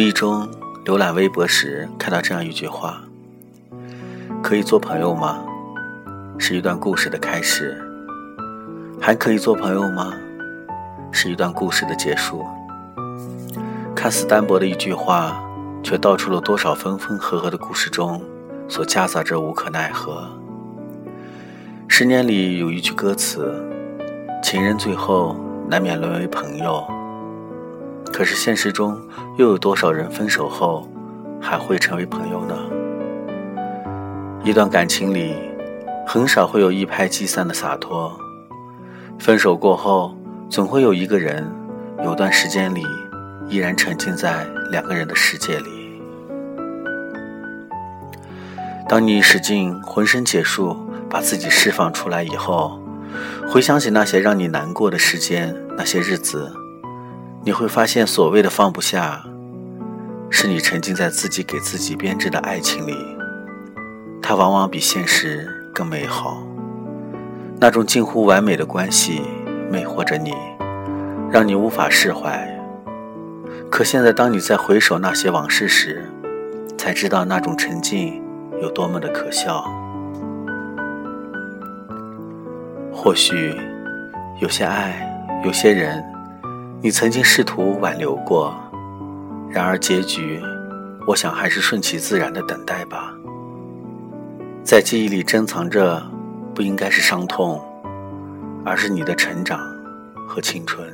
无意中浏览微博时，看到这样一句话：“可以做朋友吗？是一段故事的开始。还可以做朋友吗？是一段故事的结束。”看似单薄的一句话，却道出了多少分分合合的故事中所夹杂着无可奈何。十年里有一句歌词：“情人最后难免沦为朋友。”可是现实中，又有多少人分手后还会成为朋友呢？一段感情里，很少会有一拍即散的洒脱。分手过后，总会有一个人，有段时间里依然沉浸在两个人的世界里。当你使尽浑身解数把自己释放出来以后，回想起那些让你难过的时间，那些日子。你会发现，所谓的放不下，是你沉浸在自己给自己编织的爱情里，它往往比现实更美好。那种近乎完美的关系魅惑着你，让你无法释怀。可现在，当你在回首那些往事时，才知道那种沉浸有多么的可笑。或许，有些爱，有些人。你曾经试图挽留过，然而结局，我想还是顺其自然的等待吧。在记忆里珍藏着，不应该是伤痛，而是你的成长和青春。